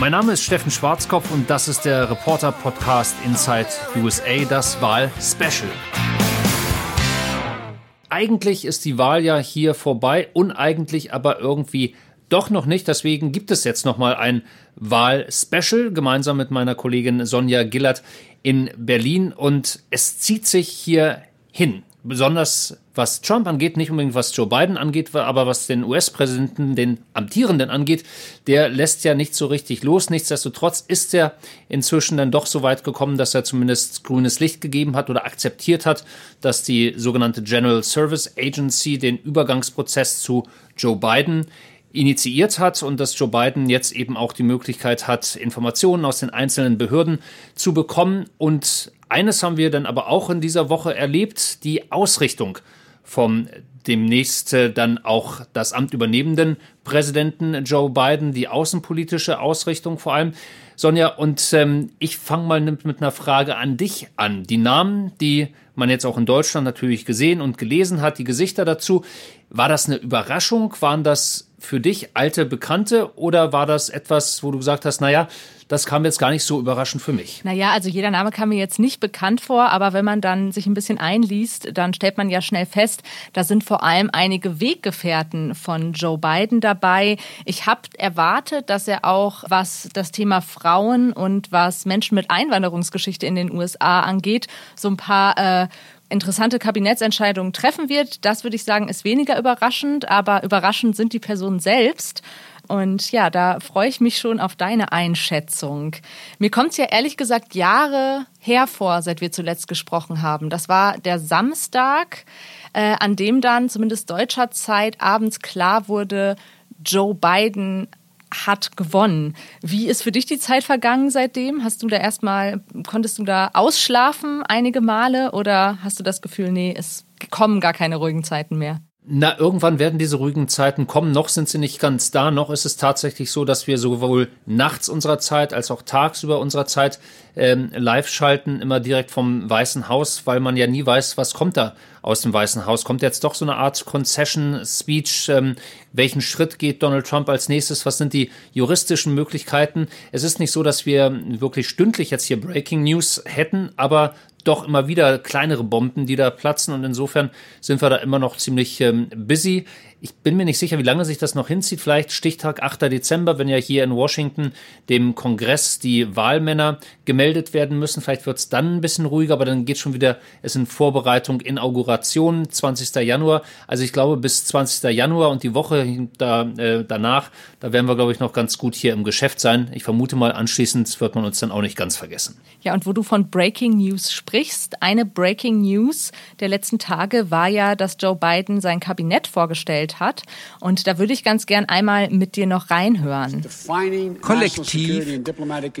Mein Name ist Steffen Schwarzkopf und das ist der Reporter-Podcast Inside USA, das Wahl-Special. Eigentlich ist die Wahl ja hier vorbei, uneigentlich aber irgendwie doch noch nicht. Deswegen gibt es jetzt nochmal ein Wahl-Special gemeinsam mit meiner Kollegin Sonja Gillert in Berlin und es zieht sich hier hin besonders was Trump angeht, nicht unbedingt was Joe Biden angeht, aber was den US-Präsidenten, den amtierenden angeht, der lässt ja nicht so richtig los. Nichtsdestotrotz ist er inzwischen dann doch so weit gekommen, dass er zumindest grünes Licht gegeben hat oder akzeptiert hat, dass die sogenannte General Service Agency den Übergangsprozess zu Joe Biden initiiert hat und dass Joe Biden jetzt eben auch die Möglichkeit hat, Informationen aus den einzelnen Behörden zu bekommen und eines haben wir dann aber auch in dieser Woche erlebt, die Ausrichtung vom demnächst äh, dann auch das Amt übernehmenden Präsidenten Joe Biden, die außenpolitische Ausrichtung vor allem. Sonja, und ähm, ich fange mal mit, mit einer Frage an dich an. Die Namen, die man jetzt auch in Deutschland natürlich gesehen und gelesen hat, die Gesichter dazu, war das eine Überraschung? Waren das für dich alte Bekannte oder war das etwas, wo du gesagt hast, naja, das kam jetzt gar nicht so überraschend für mich. Naja, also jeder Name kam mir jetzt nicht bekannt vor, aber wenn man dann sich ein bisschen einliest, dann stellt man ja schnell fest, da sind vor allem einige Weggefährten von Joe Biden dabei. Ich habe erwartet, dass er auch, was das Thema Frauen und was Menschen mit Einwanderungsgeschichte in den USA angeht, so ein paar äh, interessante Kabinettsentscheidungen treffen wird. Das würde ich sagen, ist weniger überraschend, aber überraschend sind die Personen selbst. Und ja, da freue ich mich schon auf deine Einschätzung. Mir kommt es ja ehrlich gesagt Jahre her vor, seit wir zuletzt gesprochen haben. Das war der Samstag, äh, an dem dann zumindest deutscher Zeit abends klar wurde, Joe Biden hat gewonnen. Wie ist für dich die Zeit vergangen seitdem? Hast du da erstmal, konntest du da ausschlafen einige Male oder hast du das Gefühl, nee, es kommen gar keine ruhigen Zeiten mehr? Na, irgendwann werden diese ruhigen Zeiten kommen. Noch sind sie nicht ganz da. Noch ist es tatsächlich so, dass wir sowohl nachts unserer Zeit als auch tagsüber unserer Zeit ähm, live schalten, immer direkt vom Weißen Haus, weil man ja nie weiß, was kommt da aus dem Weißen Haus. Kommt jetzt doch so eine Art Concession-Speech? Ähm, welchen Schritt geht Donald Trump als nächstes? Was sind die juristischen Möglichkeiten? Es ist nicht so, dass wir wirklich stündlich jetzt hier Breaking News hätten, aber doch immer wieder kleinere Bomben, die da platzen und insofern sind wir da immer noch ziemlich ähm, busy. Ich bin mir nicht sicher, wie lange sich das noch hinzieht. Vielleicht Stichtag 8. Dezember, wenn ja hier in Washington dem Kongress die Wahlmänner gemeldet werden müssen. Vielleicht wird es dann ein bisschen ruhiger, aber dann geht schon wieder es in Vorbereitung, Inauguration, 20. Januar. Also ich glaube, bis 20. Januar und die Woche da, äh, danach, da werden wir, glaube ich, noch ganz gut hier im Geschäft sein. Ich vermute mal, anschließend wird man uns dann auch nicht ganz vergessen. Ja, und wo du von Breaking News sprichst, eine Breaking News der letzten Tage war ja, dass Joe Biden sein Kabinett vorgestellt entwickelt hat. Und da würde ich ganz gern einmal mit dir noch reinhören. Kollektiv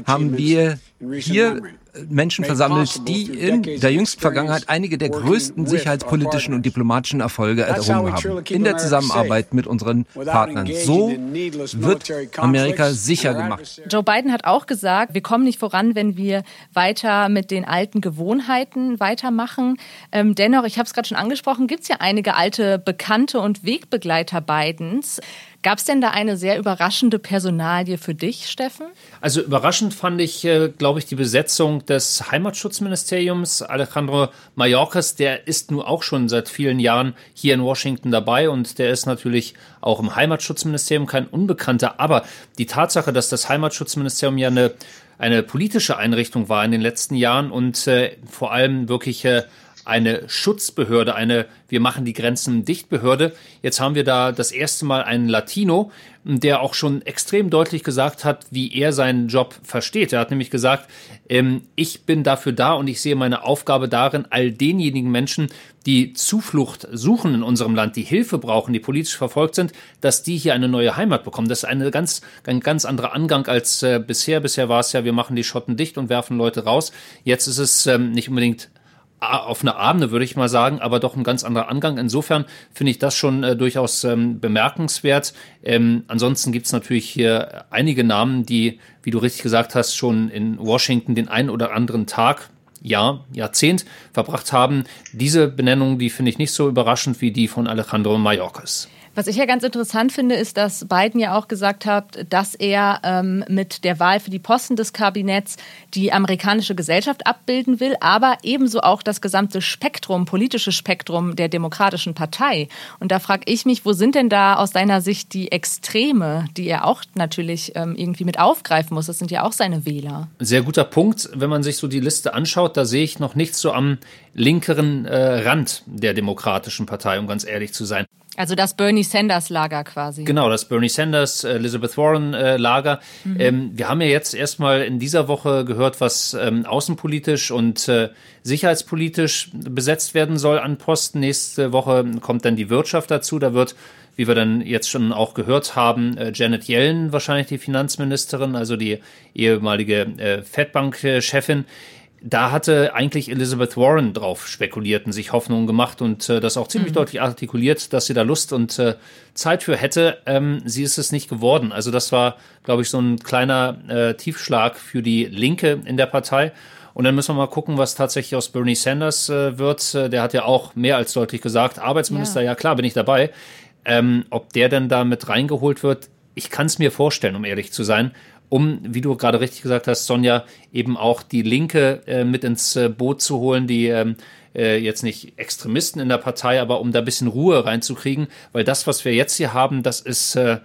haben wir hier Menschen versammelt, die in der jüngsten Vergangenheit einige der größten sicherheitspolitischen und diplomatischen Erfolge errungen haben. In der Zusammenarbeit mit unseren Partnern. So wird Amerika sicher gemacht. Joe Biden hat auch gesagt, wir kommen nicht voran, wenn wir weiter mit den alten Gewohnheiten weitermachen. Ähm, dennoch, ich habe es gerade schon angesprochen, gibt es ja einige alte Bekannte und Wegbegleiter Bidens. Gab es denn da eine sehr überraschende Personalie für dich, Steffen? Also überraschend fand ich, äh, glaube ich, die Besetzung des Heimatschutzministeriums. Alejandro Mayorkas, der ist nun auch schon seit vielen Jahren hier in Washington dabei und der ist natürlich auch im Heimatschutzministerium kein Unbekannter. Aber die Tatsache, dass das Heimatschutzministerium ja eine, eine politische Einrichtung war in den letzten Jahren und äh, vor allem wirklich äh, eine Schutzbehörde, eine Wir machen die Grenzen dicht Behörde. Jetzt haben wir da das erste Mal einen Latino, der auch schon extrem deutlich gesagt hat, wie er seinen Job versteht. Er hat nämlich gesagt, ähm, ich bin dafür da und ich sehe meine Aufgabe darin, all denjenigen Menschen, die Zuflucht suchen in unserem Land, die Hilfe brauchen, die politisch verfolgt sind, dass die hier eine neue Heimat bekommen. Das ist eine ganz, ein ganz anderer Angang als äh, bisher. Bisher war es ja, wir machen die Schotten dicht und werfen Leute raus. Jetzt ist es ähm, nicht unbedingt auf einer Abende, würde ich mal sagen, aber doch ein ganz anderer Angang. Insofern finde ich das schon äh, durchaus ähm, bemerkenswert. Ähm, ansonsten gibt es natürlich hier einige Namen, die, wie du richtig gesagt hast, schon in Washington den einen oder anderen Tag, Jahr, Jahrzehnt verbracht haben. Diese Benennung, die finde ich nicht so überraschend wie die von Alejandro Mayorkas. Was ich ja ganz interessant finde, ist, dass Biden ja auch gesagt hat, dass er ähm, mit der Wahl für die Posten des Kabinetts die amerikanische Gesellschaft abbilden will, aber ebenso auch das gesamte Spektrum, politische Spektrum der Demokratischen Partei. Und da frage ich mich, wo sind denn da aus deiner Sicht die Extreme, die er auch natürlich ähm, irgendwie mit aufgreifen muss? Das sind ja auch seine Wähler. Sehr guter Punkt. Wenn man sich so die Liste anschaut, da sehe ich noch nichts so am linkeren äh, Rand der Demokratischen Partei, um ganz ehrlich zu sein. Also das Bernie Sanders Lager quasi. Genau, das Bernie Sanders, äh, Elizabeth Warren äh, Lager. Mhm. Ähm, wir haben ja jetzt erstmal in dieser Woche gehört, was ähm, außenpolitisch und äh, sicherheitspolitisch besetzt werden soll an Posten. Nächste Woche kommt dann die Wirtschaft dazu. Da wird wie wir dann jetzt schon auch gehört haben, äh, Janet Yellen wahrscheinlich die Finanzministerin, also die ehemalige äh, Fedbank-Chefin da hatte eigentlich Elizabeth Warren drauf spekuliert und sich Hoffnungen gemacht und äh, das auch ziemlich mhm. deutlich artikuliert, dass sie da Lust und äh, Zeit für hätte. Ähm, sie ist es nicht geworden. Also das war, glaube ich, so ein kleiner äh, Tiefschlag für die Linke in der Partei. Und dann müssen wir mal gucken, was tatsächlich aus Bernie Sanders äh, wird. Äh, der hat ja auch mehr als deutlich gesagt, Arbeitsminister, ja, ja klar, bin ich dabei. Ähm, ob der denn da mit reingeholt wird, ich kann es mir vorstellen, um ehrlich zu sein um, wie du gerade richtig gesagt hast, Sonja, eben auch die Linke äh, mit ins äh, Boot zu holen, die ähm, äh, jetzt nicht Extremisten in der Partei, aber um da ein bisschen Ruhe reinzukriegen, weil das, was wir jetzt hier haben, das ist äh,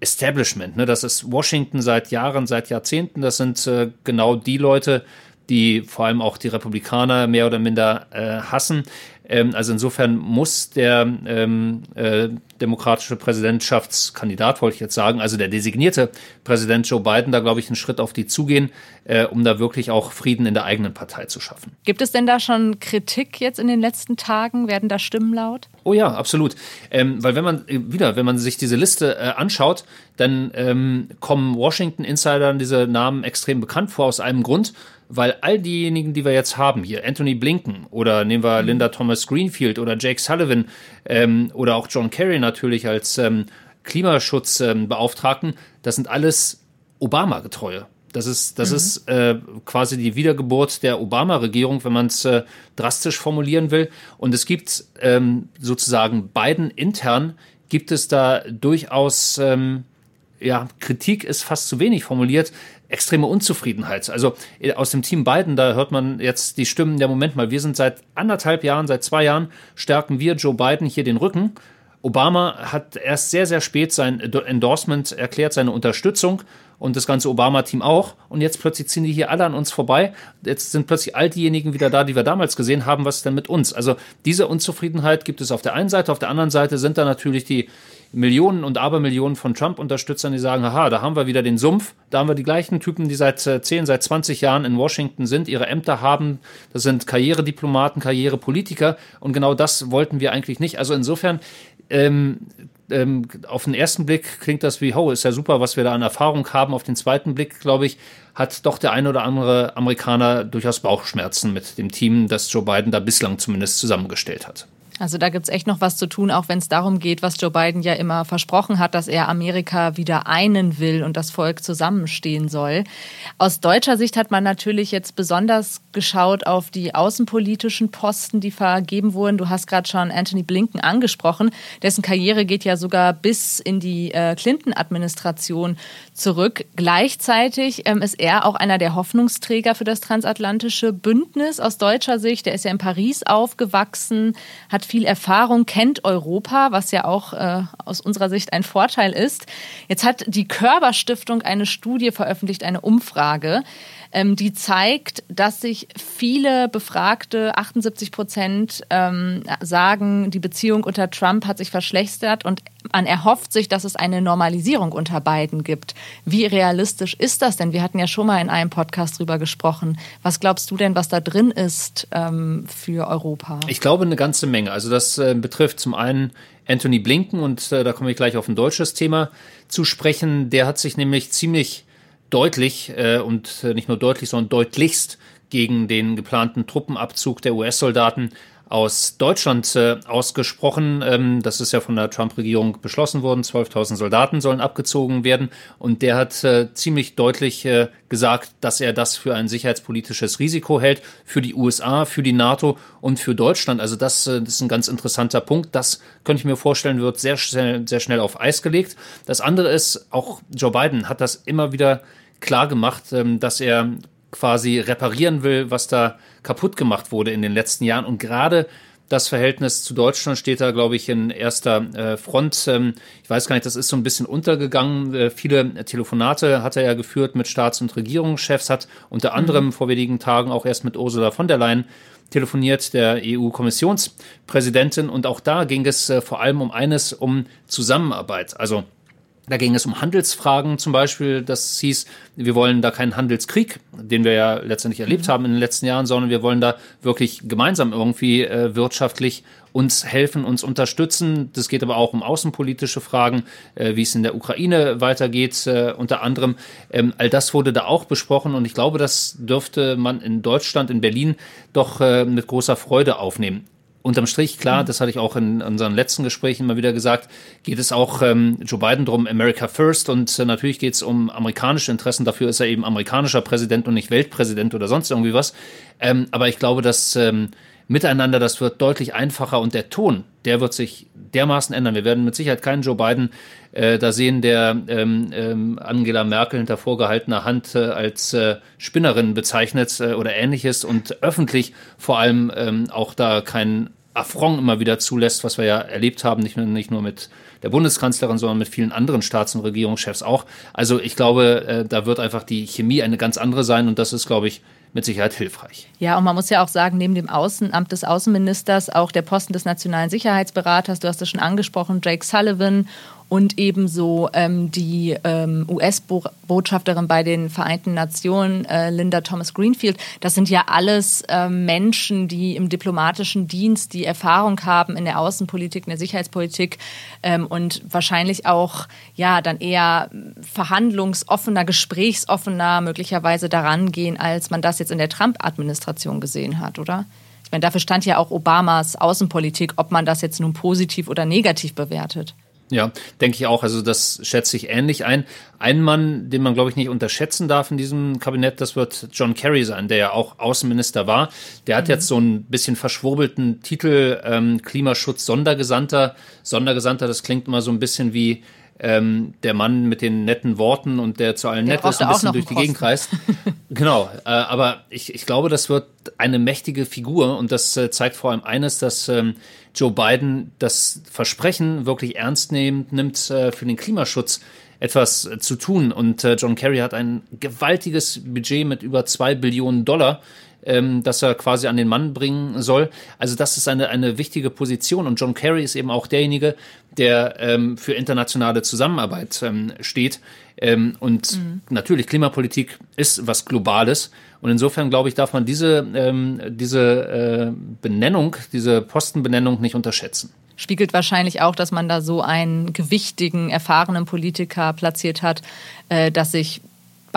Establishment, ne? das ist Washington seit Jahren, seit Jahrzehnten, das sind äh, genau die Leute, die vor allem auch die Republikaner mehr oder minder äh, hassen. Ähm, also insofern muss der ähm, äh, demokratische Präsidentschaftskandidat, wollte ich jetzt sagen, also der designierte Präsident Joe Biden, da glaube ich einen Schritt auf die zugehen, äh, um da wirklich auch Frieden in der eigenen Partei zu schaffen. Gibt es denn da schon Kritik jetzt in den letzten Tagen? Werden da Stimmen laut? Oh ja, absolut. Ähm, weil wenn man äh, wieder, wenn man sich diese Liste äh, anschaut, dann ähm, kommen Washington-Insidern diese Namen extrem bekannt vor aus einem Grund weil all diejenigen, die wir jetzt haben hier, Anthony Blinken oder nehmen wir mhm. Linda Thomas Greenfield oder Jake Sullivan ähm, oder auch John Kerry natürlich als ähm, Klimaschutzbeauftragten, ähm, das sind alles Obama-Getreue. Das ist, das mhm. ist äh, quasi die Wiedergeburt der Obama-Regierung, wenn man es äh, drastisch formulieren will. Und es gibt ähm, sozusagen beiden intern gibt es da durchaus ähm, ja, Kritik ist fast zu wenig formuliert, extreme Unzufriedenheit. Also äh, aus dem Team Biden, da hört man jetzt die Stimmen, der Moment mal, wir sind seit anderthalb Jahren, seit zwei Jahren, stärken wir Joe Biden hier den Rücken. Obama hat erst sehr, sehr spät sein Endorsement erklärt, seine Unterstützung und das ganze Obama-Team auch. Und jetzt plötzlich ziehen die hier alle an uns vorbei. Jetzt sind plötzlich all diejenigen wieder da, die wir damals gesehen haben. Was ist denn mit uns? Also diese Unzufriedenheit gibt es auf der einen Seite. Auf der anderen Seite sind da natürlich die Millionen und Abermillionen von Trump-Unterstützern, die sagen, haha, da haben wir wieder den Sumpf, da haben wir die gleichen Typen, die seit 10, äh, seit 20 Jahren in Washington sind, ihre Ämter haben, das sind Karrierediplomaten, Karrierepolitiker und genau das wollten wir eigentlich nicht. Also insofern, ähm, ähm, auf den ersten Blick klingt das wie, oh, ist ja super, was wir da an Erfahrung haben. Auf den zweiten Blick, glaube ich, hat doch der eine oder andere Amerikaner durchaus Bauchschmerzen mit dem Team, das Joe Biden da bislang zumindest zusammengestellt hat. Also da gibt es echt noch was zu tun, auch wenn es darum geht, was Joe Biden ja immer versprochen hat, dass er Amerika wieder einen will und das Volk zusammenstehen soll. Aus deutscher Sicht hat man natürlich jetzt besonders geschaut auf die außenpolitischen Posten, die vergeben wurden. Du hast gerade schon Anthony Blinken angesprochen. Dessen Karriere geht ja sogar bis in die äh, Clinton-Administration zurück. Gleichzeitig ähm, ist er auch einer der Hoffnungsträger für das transatlantische Bündnis aus deutscher Sicht. Er ist ja in Paris aufgewachsen, hat viel Erfahrung, kennt Europa, was ja auch äh, aus unserer Sicht ein Vorteil ist. Jetzt hat die Körber Stiftung eine Studie veröffentlicht, eine Umfrage, ähm, die zeigt, dass sich viele Befragte, 78 Prozent, ähm, sagen, die Beziehung unter Trump hat sich verschlechtert und man erhofft sich, dass es eine Normalisierung unter beiden gibt. Wie realistisch ist das denn? Wir hatten ja schon mal in einem Podcast drüber gesprochen. Was glaubst du denn, was da drin ist ähm, für Europa? Ich glaube eine ganze Menge. Also das äh, betrifft zum einen Anthony Blinken und äh, da komme ich gleich auf ein deutsches Thema zu sprechen. Der hat sich nämlich ziemlich deutlich äh, und äh, nicht nur deutlich, sondern deutlichst gegen den geplanten Truppenabzug der US-Soldaten aus Deutschland äh, ausgesprochen. Ähm, das ist ja von der Trump-Regierung beschlossen worden. 12.000 Soldaten sollen abgezogen werden. Und der hat äh, ziemlich deutlich äh, gesagt, dass er das für ein sicherheitspolitisches Risiko hält, für die USA, für die NATO und für Deutschland. Also das, äh, das ist ein ganz interessanter Punkt. Das könnte ich mir vorstellen, wird sehr schnell, sehr schnell auf Eis gelegt. Das andere ist, auch Joe Biden hat das immer wieder klar gemacht, ähm, dass er quasi reparieren will, was da kaputt gemacht wurde in den letzten Jahren. Und gerade das Verhältnis zu Deutschland steht da, glaube ich, in erster äh, Front. Ähm, ich weiß gar nicht, das ist so ein bisschen untergegangen. Äh, viele Telefonate hat er ja geführt mit Staats- und Regierungschefs, hat unter anderem mhm. vor wenigen Tagen auch erst mit Ursula von der Leyen telefoniert, der EU-Kommissionspräsidentin. Und auch da ging es äh, vor allem um eines, um Zusammenarbeit. Also da ging es um Handelsfragen zum Beispiel. Das hieß, wir wollen da keinen Handelskrieg, den wir ja letztendlich erlebt mhm. haben in den letzten Jahren, sondern wir wollen da wirklich gemeinsam irgendwie äh, wirtschaftlich uns helfen, uns unterstützen. Das geht aber auch um außenpolitische Fragen, äh, wie es in der Ukraine weitergeht, äh, unter anderem. Ähm, all das wurde da auch besprochen und ich glaube, das dürfte man in Deutschland, in Berlin doch äh, mit großer Freude aufnehmen unterm Strich, klar, mhm. das hatte ich auch in unseren letzten Gesprächen immer wieder gesagt, geht es auch ähm, Joe Biden drum, America First und äh, natürlich geht es um amerikanische Interessen. Dafür ist er eben amerikanischer Präsident und nicht Weltpräsident oder sonst irgendwie was. Ähm, aber ich glaube, dass ähm, miteinander, das wird deutlich einfacher und der Ton, der wird sich dermaßen ändern. Wir werden mit Sicherheit keinen Joe Biden äh, da sehen, der ähm, ähm, Angela Merkel hinter vorgehaltener Hand äh, als äh, Spinnerin bezeichnet äh, oder ähnliches und öffentlich vor allem ähm, auch da keinen Affront immer wieder zulässt, was wir ja erlebt haben, nicht nur, nicht nur mit der Bundeskanzlerin, sondern mit vielen anderen Staats- und Regierungschefs auch. Also ich glaube, äh, da wird einfach die Chemie eine ganz andere sein und das ist, glaube ich, mit Sicherheit hilfreich. Ja, und man muss ja auch sagen, neben dem Außenamt des Außenministers auch der Posten des nationalen Sicherheitsberaters, du hast es schon angesprochen, Jake Sullivan und ebenso ähm, die ähm, US-Botschafterin bei den Vereinten Nationen, äh, Linda Thomas Greenfield. Das sind ja alles äh, Menschen, die im diplomatischen Dienst die Erfahrung haben in der Außenpolitik, in der Sicherheitspolitik ähm, und wahrscheinlich auch ja dann eher verhandlungsoffener, gesprächsoffener möglicherweise daran gehen, als man das jetzt in der Trump-Administration gesehen hat, oder? Ich meine, dafür stand ja auch Obamas Außenpolitik, ob man das jetzt nun positiv oder negativ bewertet. Ja, denke ich auch. Also das schätze ich ähnlich ein. Ein Mann, den man, glaube ich, nicht unterschätzen darf in diesem Kabinett, das wird John Kerry sein, der ja auch Außenminister war. Der hat mhm. jetzt so ein bisschen verschwurbelten Titel ähm, Klimaschutz Sondergesandter. Sondergesandter, das klingt immer so ein bisschen wie ähm, der Mann mit den netten Worten und der zu allen der nett ist, ein bisschen durch die Gegend reist. genau, äh, aber ich, ich glaube, das wird eine mächtige Figur und das äh, zeigt vor allem eines, dass ähm, Joe Biden das Versprechen wirklich ernst nimmt, nimmt äh, für den Klimaschutz etwas äh, zu tun. Und äh, John Kerry hat ein gewaltiges Budget mit über zwei Billionen Dollar ähm, das er quasi an den Mann bringen soll. Also das ist eine, eine wichtige Position und John Kerry ist eben auch derjenige, der ähm, für internationale Zusammenarbeit ähm, steht. Ähm, und mhm. natürlich, Klimapolitik ist was Globales. Und insofern, glaube ich, darf man diese, ähm, diese äh, Benennung, diese Postenbenennung nicht unterschätzen spiegelt wahrscheinlich auch, dass man da so einen gewichtigen, erfahrenen Politiker platziert hat, äh, dass sich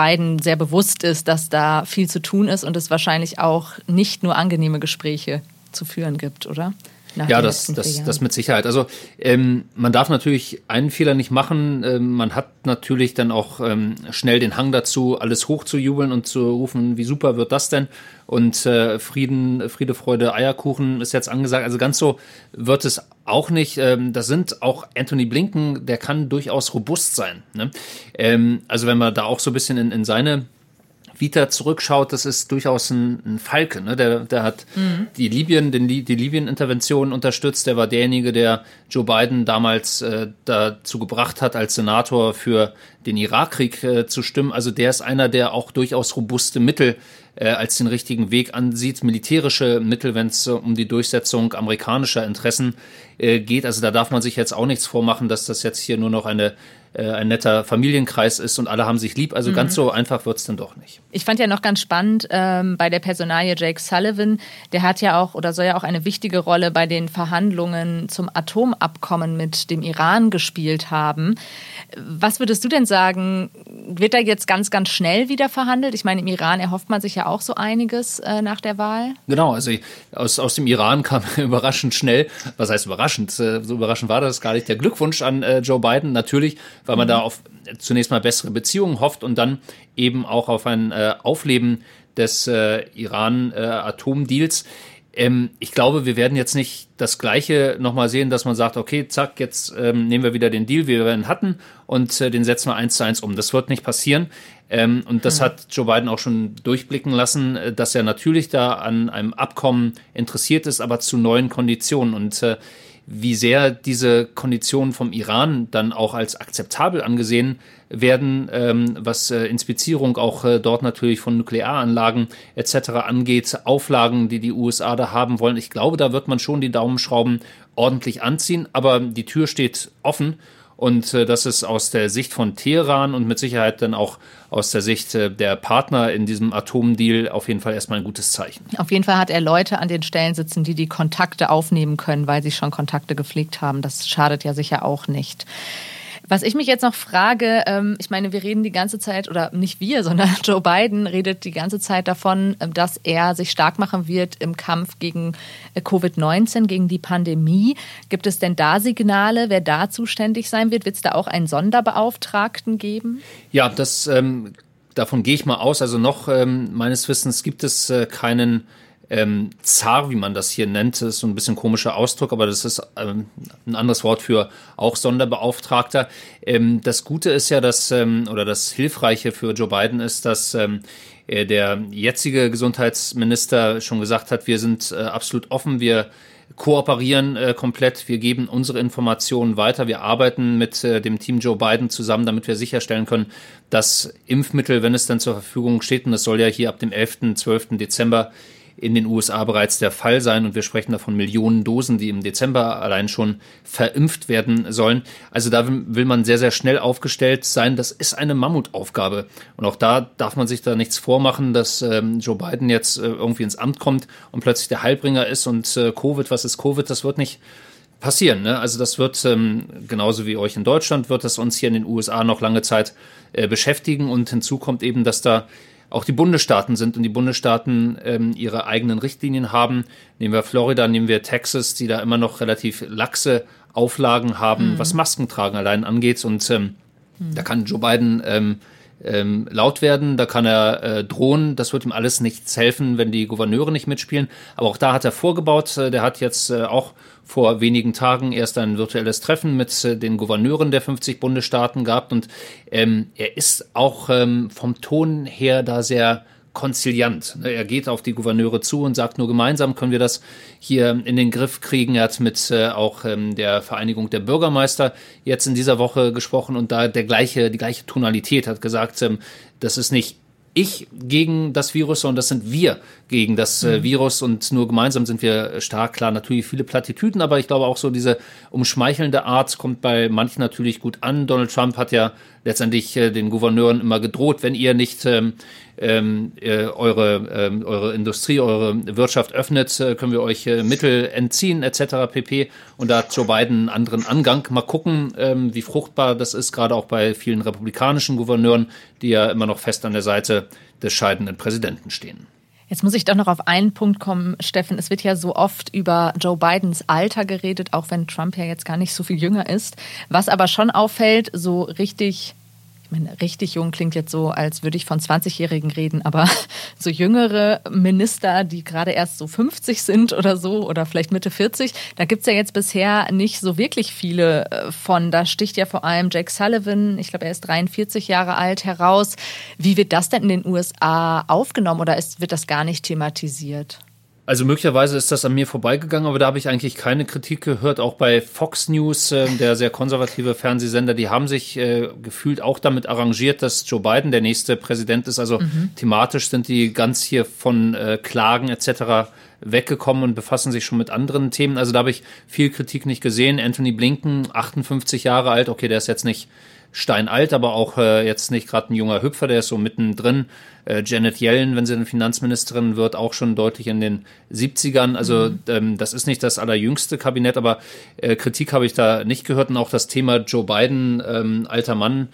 beiden sehr bewusst ist, dass da viel zu tun ist und es wahrscheinlich auch nicht nur angenehme Gespräche zu führen gibt, oder? ja, das, das, das mit Sicherheit. Also ähm, man darf natürlich einen Fehler nicht machen. Ähm, man hat natürlich dann auch ähm, schnell den Hang dazu, alles hochzujubeln und zu rufen, wie super wird das denn? Und äh, Frieden, Friede, Freude, Eierkuchen ist jetzt angesagt. Also ganz so wird es auch nicht. Ähm, das sind auch Anthony Blinken, der kann durchaus robust sein. Ne? Ähm, also wenn man da auch so ein bisschen in, in seine Vita zurückschaut, das ist durchaus ein, ein Falke. Ne? Der, der hat mhm. die Libyen, den, die Libyen-Intervention unterstützt. Der war derjenige, der Joe Biden damals äh, dazu gebracht hat, als Senator für den Irakkrieg äh, zu stimmen. Also der ist einer, der auch durchaus robuste Mittel äh, als den richtigen Weg ansieht, militärische Mittel, wenn es äh, um die Durchsetzung amerikanischer Interessen äh, geht. Also da darf man sich jetzt auch nichts vormachen, dass das jetzt hier nur noch eine ein netter Familienkreis ist und alle haben sich lieb. Also mhm. ganz so einfach wird es dann doch nicht. Ich fand ja noch ganz spannend ähm, bei der Personalie Jake Sullivan, der hat ja auch oder soll ja auch eine wichtige Rolle bei den Verhandlungen zum Atomabkommen mit dem Iran gespielt haben. Was würdest du denn sagen, wird da jetzt ganz, ganz schnell wieder verhandelt? Ich meine, im Iran erhofft man sich ja auch so einiges äh, nach der Wahl. Genau, also aus, aus dem Iran kam überraschend schnell, was heißt überraschend, äh, so überraschend war das gar nicht, der Glückwunsch an äh, Joe Biden, natürlich, weil man mhm. da auf zunächst mal bessere Beziehungen hofft und dann eben auch auf ein äh, Aufleben des äh, Iran-Atomdeals. Ähm, ich glaube, wir werden jetzt nicht das Gleiche nochmal sehen, dass man sagt, okay, zack, jetzt ähm, nehmen wir wieder den Deal, wie wir ihn hatten, und äh, den setzen wir eins zu eins um. Das wird nicht passieren. Ähm, und das mhm. hat Joe Biden auch schon durchblicken lassen, äh, dass er natürlich da an einem Abkommen interessiert ist, aber zu neuen Konditionen. Und äh, wie sehr diese Konditionen vom Iran dann auch als akzeptabel angesehen werden, ähm, was äh, Inspizierung auch äh, dort natürlich von Nuklearanlagen etc. angeht, Auflagen, die die USA da haben wollen. Ich glaube, da wird man schon die Daumenschrauben ordentlich anziehen, aber die Tür steht offen und äh, das ist aus der Sicht von Teheran und mit Sicherheit dann auch aus der Sicht äh, der Partner in diesem Atomdeal auf jeden Fall erstmal ein gutes Zeichen. Auf jeden Fall hat er Leute an den Stellen sitzen, die die Kontakte aufnehmen können, weil sie schon Kontakte gepflegt haben. Das schadet ja sicher auch nicht. Was ich mich jetzt noch frage, ähm, ich meine, wir reden die ganze Zeit, oder nicht wir, sondern Joe Biden redet die ganze Zeit davon, ähm, dass er sich stark machen wird im Kampf gegen äh, Covid-19, gegen die Pandemie. Gibt es denn da Signale, wer da zuständig sein wird? Wird es da auch einen Sonderbeauftragten geben? Ja, das ähm, davon gehe ich mal aus. Also noch ähm, meines Wissens gibt es äh, keinen ähm, Zar, wie man das hier nennt, ist so ein bisschen komischer Ausdruck, aber das ist ähm, ein anderes Wort für auch Sonderbeauftragter. Ähm, das Gute ist ja, dass, ähm, oder das Hilfreiche für Joe Biden ist, dass ähm, äh, der jetzige Gesundheitsminister schon gesagt hat, wir sind äh, absolut offen, wir kooperieren äh, komplett. Wir geben unsere Informationen weiter. Wir arbeiten mit äh, dem Team Joe Biden zusammen, damit wir sicherstellen können, dass Impfmittel, wenn es dann zur Verfügung steht, und das soll ja hier ab dem 11., 12. Dezember in den USA bereits der Fall sein und wir sprechen davon Millionen Dosen, die im Dezember allein schon verimpft werden sollen. Also da will man sehr, sehr schnell aufgestellt sein. Das ist eine Mammutaufgabe. Und auch da darf man sich da nichts vormachen, dass ähm, Joe Biden jetzt äh, irgendwie ins Amt kommt und plötzlich der Heilbringer ist und äh, Covid, was ist Covid, das wird nicht passieren. Ne? Also das wird ähm, genauso wie euch in Deutschland, wird das uns hier in den USA noch lange Zeit äh, beschäftigen und hinzu kommt eben, dass da auch die Bundesstaaten sind und die Bundesstaaten ähm, ihre eigenen Richtlinien haben. Nehmen wir Florida, nehmen wir Texas, die da immer noch relativ laxe Auflagen haben, mhm. was Maskentragen allein angeht. Und ähm, mhm. da kann Joe Biden ähm, ähm, laut werden, da kann er äh, drohen. Das wird ihm alles nichts helfen, wenn die Gouverneure nicht mitspielen. Aber auch da hat er vorgebaut. Äh, der hat jetzt äh, auch vor wenigen Tagen erst ein virtuelles Treffen mit äh, den Gouverneuren der 50 Bundesstaaten gehabt. Und ähm, er ist auch ähm, vom Ton her da sehr konziliant. Er geht auf die Gouverneure zu und sagt, nur gemeinsam können wir das hier in den Griff kriegen. Er hat mit äh, auch ähm, der Vereinigung der Bürgermeister jetzt in dieser Woche gesprochen und da der gleiche, die gleiche Tonalität hat gesagt, ähm, das ist nicht ich gegen das Virus, sondern das sind wir gegen das äh, mhm. Virus und nur gemeinsam sind wir stark. Klar, natürlich viele Plattitüden, aber ich glaube auch so diese umschmeichelnde Art kommt bei manchen natürlich gut an. Donald Trump hat ja letztendlich äh, den Gouverneuren immer gedroht, wenn ihr nicht ähm, ähm, äh, eure, ähm, eure Industrie, eure Wirtschaft öffnet, äh, können wir euch äh, Mittel entziehen etc. pp. Und da hat Joe Biden einen anderen Angang. Mal gucken, ähm, wie fruchtbar das ist, gerade auch bei vielen republikanischen Gouverneuren, die ja immer noch fest an der Seite des scheidenden Präsidenten stehen. Jetzt muss ich doch noch auf einen Punkt kommen, Steffen. Es wird ja so oft über Joe Bidens Alter geredet, auch wenn Trump ja jetzt gar nicht so viel jünger ist. Was aber schon auffällt, so richtig ich meine, richtig jung klingt jetzt so, als würde ich von 20-Jährigen reden, aber so jüngere Minister, die gerade erst so 50 sind oder so oder vielleicht Mitte 40, da gibt es ja jetzt bisher nicht so wirklich viele äh, von. Da sticht ja vor allem Jake Sullivan, ich glaube, er ist 43 Jahre alt, heraus. Wie wird das denn in den USA aufgenommen oder ist, wird das gar nicht thematisiert? Also möglicherweise ist das an mir vorbeigegangen, aber da habe ich eigentlich keine Kritik gehört. Auch bei Fox News, äh, der sehr konservative Fernsehsender, die haben sich äh, gefühlt auch damit arrangiert, dass Joe Biden der nächste Präsident ist. Also mhm. thematisch sind die ganz hier von äh, Klagen etc. weggekommen und befassen sich schon mit anderen Themen. Also da habe ich viel Kritik nicht gesehen. Anthony Blinken, 58 Jahre alt, okay, der ist jetzt nicht steinalt, aber auch äh, jetzt nicht gerade ein junger Hüpfer, der ist so mittendrin. Äh, Janet Yellen, wenn sie eine Finanzministerin wird, auch schon deutlich in den 70ern. Also mhm. ähm, das ist nicht das allerjüngste Kabinett, aber äh, Kritik habe ich da nicht gehört. Und auch das Thema Joe Biden, ähm, alter Mann,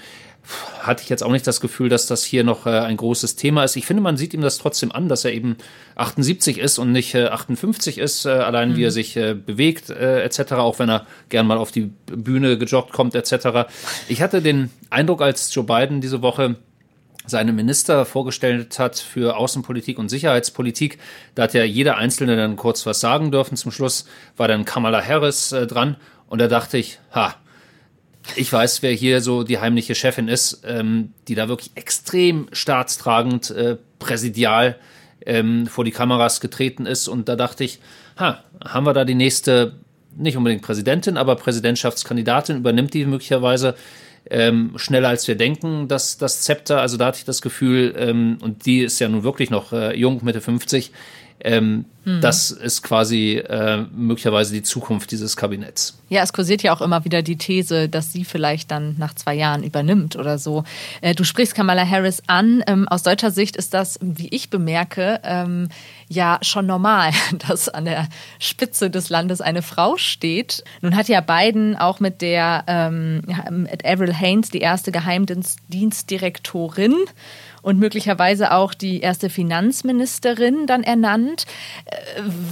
hatte ich jetzt auch nicht das Gefühl, dass das hier noch äh, ein großes Thema ist. Ich finde, man sieht ihm das trotzdem an, dass er eben 78 ist und nicht äh, 58 ist, äh, allein mhm. wie er mhm. sich äh, bewegt äh, etc., auch wenn er gern mal auf die Bühne gejoggt kommt etc. Ich hatte den Eindruck, als Joe Biden diese Woche seine Minister vorgestellt hat für Außenpolitik und Sicherheitspolitik. Da hat ja jeder Einzelne dann kurz was sagen dürfen. Zum Schluss war dann Kamala Harris äh, dran und da dachte ich, ha, ich weiß, wer hier so die heimliche Chefin ist, ähm, die da wirklich extrem staatstragend, äh, präsidial ähm, vor die Kameras getreten ist. Und da dachte ich, ha, haben wir da die nächste, nicht unbedingt Präsidentin, aber Präsidentschaftskandidatin, übernimmt die möglicherweise ähm, schneller als wir denken, das, das Zepter. Also da hatte ich das Gefühl, ähm, und die ist ja nun wirklich noch äh, jung, Mitte 50, ähm, mhm. Das ist quasi äh, möglicherweise die Zukunft dieses Kabinetts. Ja, es kursiert ja auch immer wieder die These, dass sie vielleicht dann nach zwei Jahren übernimmt oder so. Äh, du sprichst Kamala Harris an. Ähm, aus deutscher Sicht ist das, wie ich bemerke, ähm, ja schon normal, dass an der Spitze des Landes eine Frau steht. Nun hat ja Biden auch mit der ähm, mit Avril Haines die erste Geheimdienstdirektorin und möglicherweise auch die erste Finanzministerin dann ernannt.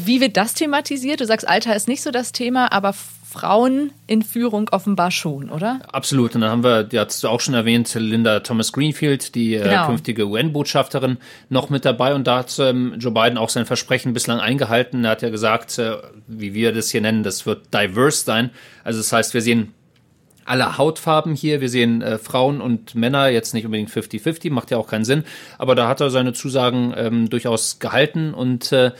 Wie wird das thematisiert? Du sagst, Alter ist nicht so das Thema, aber Frauen in Führung offenbar schon, oder? Absolut. Und dann haben wir, die hast du auch schon erwähnt, Linda Thomas Greenfield, die äh, genau. äh, künftige UN-Botschafterin, noch mit dabei. Und da hat ähm, Joe Biden auch sein Versprechen bislang eingehalten. Er hat ja gesagt, äh, wie wir das hier nennen, das wird diverse sein. Also das heißt, wir sehen alle Hautfarben hier. Wir sehen äh, Frauen und Männer, jetzt nicht unbedingt 50-50, macht ja auch keinen Sinn. Aber da hat er seine Zusagen ähm, durchaus gehalten und äh,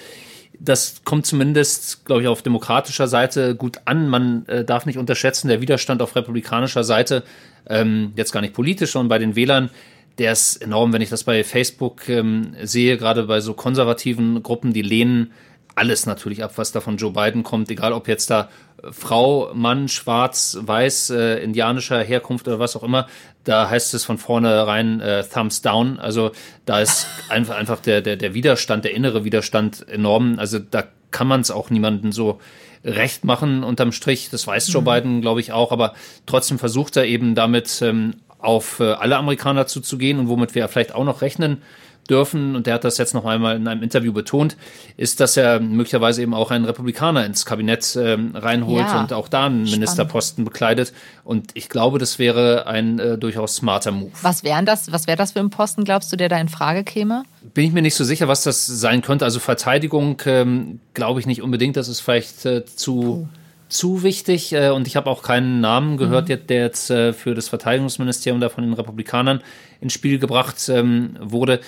das kommt zumindest, glaube ich, auf demokratischer Seite gut an. Man äh, darf nicht unterschätzen, der Widerstand auf republikanischer Seite, ähm, jetzt gar nicht politisch, sondern bei den Wählern, der ist enorm, wenn ich das bei Facebook ähm, sehe, gerade bei so konservativen Gruppen, die lehnen alles natürlich ab, was da von Joe Biden kommt, egal ob jetzt da Frau, Mann, Schwarz, Weiß, äh, indianischer Herkunft oder was auch immer, da heißt es von vornherein äh, Thumbs down. Also da ist einfach, einfach der, der, der Widerstand, der innere Widerstand enorm. Also da kann man es auch niemandem so recht machen unterm Strich. Das weiß Joe mhm. Biden, glaube ich, auch. Aber trotzdem versucht er eben damit ähm, auf äh, alle Amerikaner zuzugehen und womit wir vielleicht auch noch rechnen dürfen, und der hat das jetzt noch einmal in einem Interview betont, ist, dass er möglicherweise eben auch einen Republikaner ins Kabinett ähm, reinholt ja, und auch da einen spannend. Ministerposten bekleidet. Und ich glaube, das wäre ein äh, durchaus smarter Move. Was wären das, was wäre das für ein Posten, glaubst du, der da in Frage käme? Bin ich mir nicht so sicher, was das sein könnte. Also Verteidigung ähm, glaube ich nicht unbedingt, das ist vielleicht äh, zu. Puh zu wichtig äh, und ich habe auch keinen Namen gehört, mhm. der jetzt äh, für das Verteidigungsministerium da von den Republikanern ins Spiel gebracht ähm, wurde.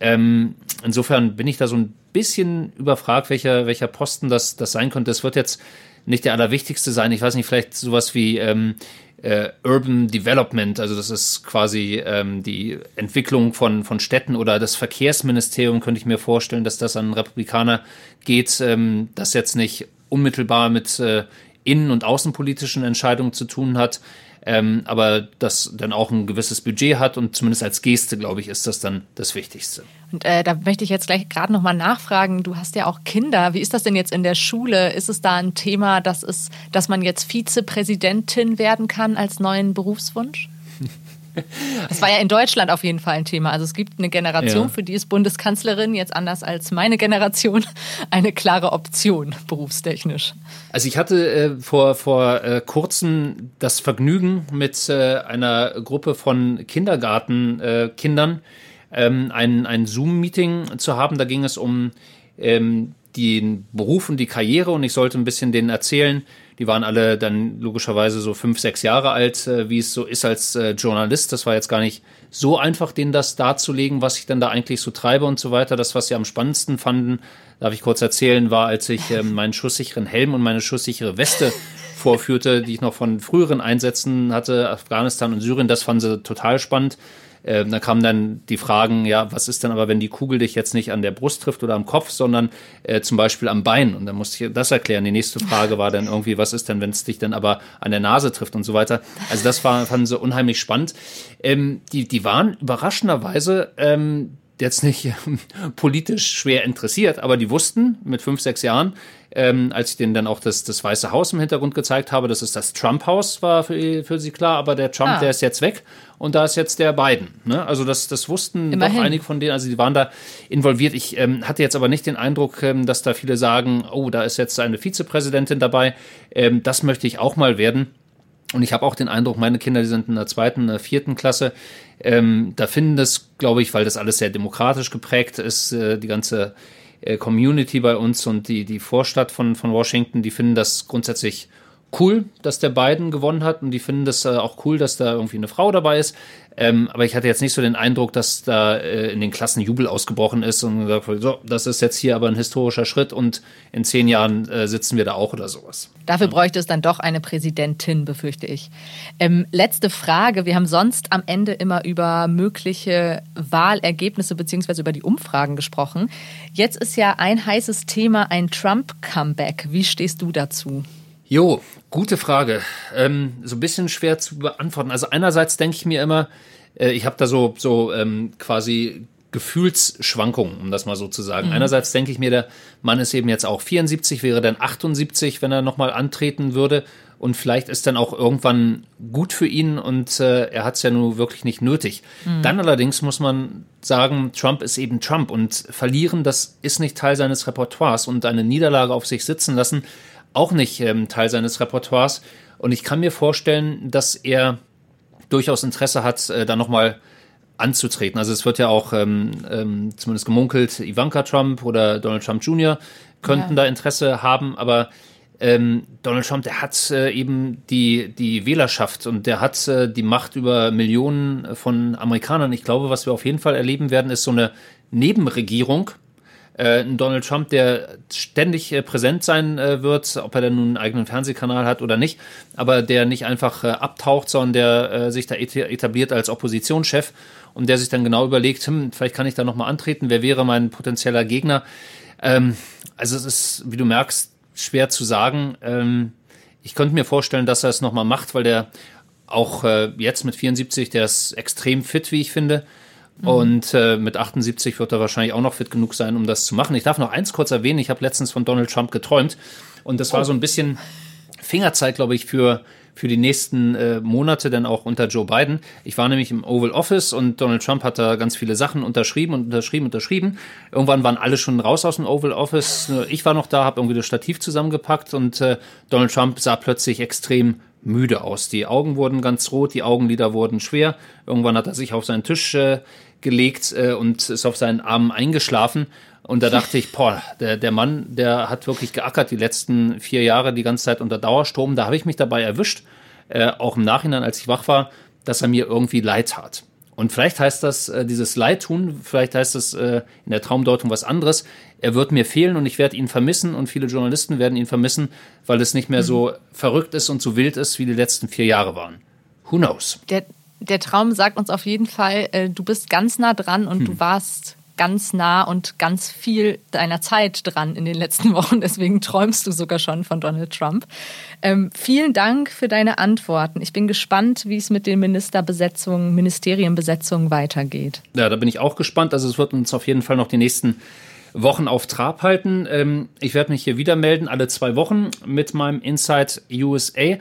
Ähm, insofern bin ich da so ein bisschen überfragt, welcher, welcher Posten das, das sein könnte. Es wird jetzt nicht der allerwichtigste sein. Ich weiß nicht, vielleicht sowas wie ähm, äh, Urban Development, also das ist quasi ähm, die Entwicklung von, von Städten oder das Verkehrsministerium, könnte ich mir vorstellen, dass das an Republikaner geht, ähm, das jetzt nicht unmittelbar mit äh, innen- und außenpolitischen Entscheidungen zu tun hat, ähm, aber das dann auch ein gewisses Budget hat und zumindest als Geste, glaube ich, ist das dann das Wichtigste. Und äh, da möchte ich jetzt gleich gerade nochmal nachfragen, du hast ja auch Kinder, wie ist das denn jetzt in der Schule? Ist es da ein Thema, dass, es, dass man jetzt Vizepräsidentin werden kann als neuen Berufswunsch? Das war ja in Deutschland auf jeden Fall ein Thema. Also es gibt eine Generation, ja. für die ist Bundeskanzlerin jetzt anders als meine Generation eine klare Option berufstechnisch. Also ich hatte äh, vor, vor äh, kurzem das Vergnügen mit äh, einer Gruppe von Kindergartenkindern ähm, ein, ein Zoom-Meeting zu haben. Da ging es um ähm, den Beruf und die Karriere und ich sollte ein bisschen denen erzählen, die waren alle dann logischerweise so fünf, sechs Jahre alt, äh, wie es so ist als äh, Journalist. Das war jetzt gar nicht so einfach, denen das darzulegen, was ich dann da eigentlich so treibe und so weiter. Das, was sie am spannendsten fanden, darf ich kurz erzählen, war, als ich ähm, meinen schusssicheren Helm und meine schusssichere Weste vorführte, die ich noch von früheren Einsätzen hatte, Afghanistan und Syrien. Das fanden sie total spannend. Äh, da kamen dann die Fragen, ja, was ist denn aber, wenn die Kugel dich jetzt nicht an der Brust trifft oder am Kopf, sondern äh, zum Beispiel am Bein? Und dann musste ich das erklären. Die nächste Frage war dann irgendwie, was ist denn, wenn es dich dann aber an der Nase trifft und so weiter. Also das war, fanden sie unheimlich spannend. Ähm, die, die waren überraschenderweise ähm, jetzt nicht politisch schwer interessiert, aber die wussten mit fünf, sechs Jahren, ähm, als ich denen dann auch das, das Weiße Haus im Hintergrund gezeigt habe, das ist das Trump-Haus, war für, für sie klar, aber der Trump, ah. der ist jetzt weg und da ist jetzt der Biden. Ne? Also das, das wussten Immerhin. doch einige von denen, also die waren da involviert. Ich ähm, hatte jetzt aber nicht den Eindruck, ähm, dass da viele sagen, oh, da ist jetzt eine Vizepräsidentin dabei, ähm, das möchte ich auch mal werden. Und ich habe auch den Eindruck, meine Kinder, die sind in der zweiten, in der vierten Klasse, ähm, da finden das, glaube ich, weil das alles sehr demokratisch geprägt ist, äh, die ganze äh, Community bei uns und die, die Vorstadt von, von Washington, die finden das grundsätzlich cool, dass der Biden gewonnen hat und die finden das äh, auch cool, dass da irgendwie eine Frau dabei ist. Ähm, aber ich hatte jetzt nicht so den Eindruck, dass da äh, in den Klassen Jubel ausgebrochen ist und gesagt so, das ist jetzt hier aber ein historischer Schritt und in zehn Jahren äh, sitzen wir da auch oder sowas. Dafür bräuchte es dann doch eine Präsidentin, befürchte ich. Ähm, letzte Frage. Wir haben sonst am Ende immer über mögliche Wahlergebnisse beziehungsweise über die Umfragen gesprochen. Jetzt ist ja ein heißes Thema ein Trump-Comeback. Wie stehst du dazu? Jo, gute Frage. Ähm, so ein bisschen schwer zu beantworten. Also einerseits denke ich mir immer, äh, ich habe da so, so ähm, quasi Gefühlsschwankungen, um das mal so zu sagen. Mhm. Einerseits denke ich mir, der Mann ist eben jetzt auch 74, wäre dann 78, wenn er nochmal antreten würde. Und vielleicht ist dann auch irgendwann gut für ihn und äh, er hat es ja nun wirklich nicht nötig. Mhm. Dann allerdings muss man sagen, Trump ist eben Trump und verlieren, das ist nicht Teil seines Repertoires und eine Niederlage auf sich sitzen lassen, auch nicht ähm, Teil seines Repertoires. Und ich kann mir vorstellen, dass er durchaus Interesse hat, äh, da nochmal anzutreten. Also es wird ja auch ähm, ähm, zumindest gemunkelt, Ivanka Trump oder Donald Trump Jr. könnten ja. da Interesse haben, aber ähm, Donald Trump, der hat äh, eben die, die Wählerschaft und der hat äh, die Macht über Millionen von Amerikanern. Ich glaube, was wir auf jeden Fall erleben werden, ist so eine Nebenregierung, äh, ein Donald Trump, der ständig äh, präsent sein äh, wird, ob er dann nun einen eigenen Fernsehkanal hat oder nicht, aber der nicht einfach äh, abtaucht, sondern der äh, sich da etabliert als Oppositionschef und der sich dann genau überlegt, hm, vielleicht kann ich da nochmal antreten, wer wäre mein potenzieller Gegner. Ähm, also es ist, wie du merkst, schwer zu sagen. Ähm, ich könnte mir vorstellen, dass er es nochmal macht, weil der auch äh, jetzt mit 74, der ist extrem fit, wie ich finde. Mhm. Und äh, mit 78 wird er wahrscheinlich auch noch fit genug sein, um das zu machen. Ich darf noch eins kurz erwähnen. Ich habe letztens von Donald Trump geträumt. Und das war so ein bisschen Fingerzeit, glaube ich, für, für die nächsten äh, Monate, dann auch unter Joe Biden. Ich war nämlich im Oval Office und Donald Trump hat da ganz viele Sachen unterschrieben und unterschrieben, unterschrieben. Irgendwann waren alle schon raus aus dem Oval Office. Ich war noch da, habe irgendwie das Stativ zusammengepackt und äh, Donald Trump sah plötzlich extrem müde aus. Die Augen wurden ganz rot, die Augenlider wurden schwer. Irgendwann hat er sich auf seinen Tisch äh, gelegt äh, und ist auf seinen Armen eingeschlafen. Und da dachte ich, boah, der, der Mann, der hat wirklich geackert die letzten vier Jahre die ganze Zeit unter Dauerstrom. Da habe ich mich dabei erwischt, äh, auch im Nachhinein, als ich wach war, dass er mir irgendwie leid tat. Und vielleicht heißt das, äh, dieses Leid tun, vielleicht heißt das äh, in der Traumdeutung was anderes. Er wird mir fehlen und ich werde ihn vermissen und viele Journalisten werden ihn vermissen, weil es nicht mehr so mhm. verrückt ist und so wild ist, wie die letzten vier Jahre waren. Who knows? Der, der Traum sagt uns auf jeden Fall, äh, du bist ganz nah dran und hm. du warst ganz nah und ganz viel deiner Zeit dran in den letzten Wochen. Deswegen träumst du sogar schon von Donald Trump. Ähm, vielen Dank für deine Antworten. Ich bin gespannt, wie es mit den Ministerbesetzungen, Ministerienbesetzungen weitergeht. Ja, da bin ich auch gespannt. Also es wird uns auf jeden Fall noch die nächsten Wochen auf Trab halten. Ähm, ich werde mich hier wieder melden, alle zwei Wochen mit meinem Inside USA.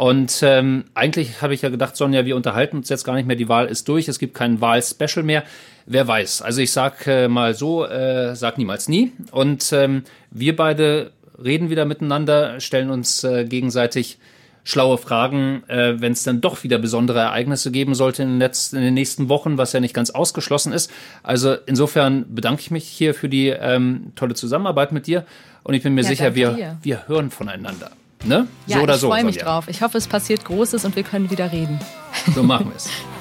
Und ähm, eigentlich habe ich ja gedacht, Sonja, wir unterhalten uns jetzt gar nicht mehr. Die Wahl ist durch. Es gibt kein Wahlspecial mehr. Wer weiß. Also ich sag äh, mal so, äh, sag niemals nie. Und ähm, wir beide reden wieder miteinander, stellen uns äh, gegenseitig schlaue Fragen, äh, wenn es dann doch wieder besondere Ereignisse geben sollte in den, letzten, in den nächsten Wochen, was ja nicht ganz ausgeschlossen ist. Also insofern bedanke ich mich hier für die ähm, tolle Zusammenarbeit mit dir und ich bin mir ja, sicher, wir, wir hören voneinander. Ne? Ja, so oder ich so. Ich freue mich drauf. Ich hoffe, es passiert Großes und wir können wieder reden. So machen wir es.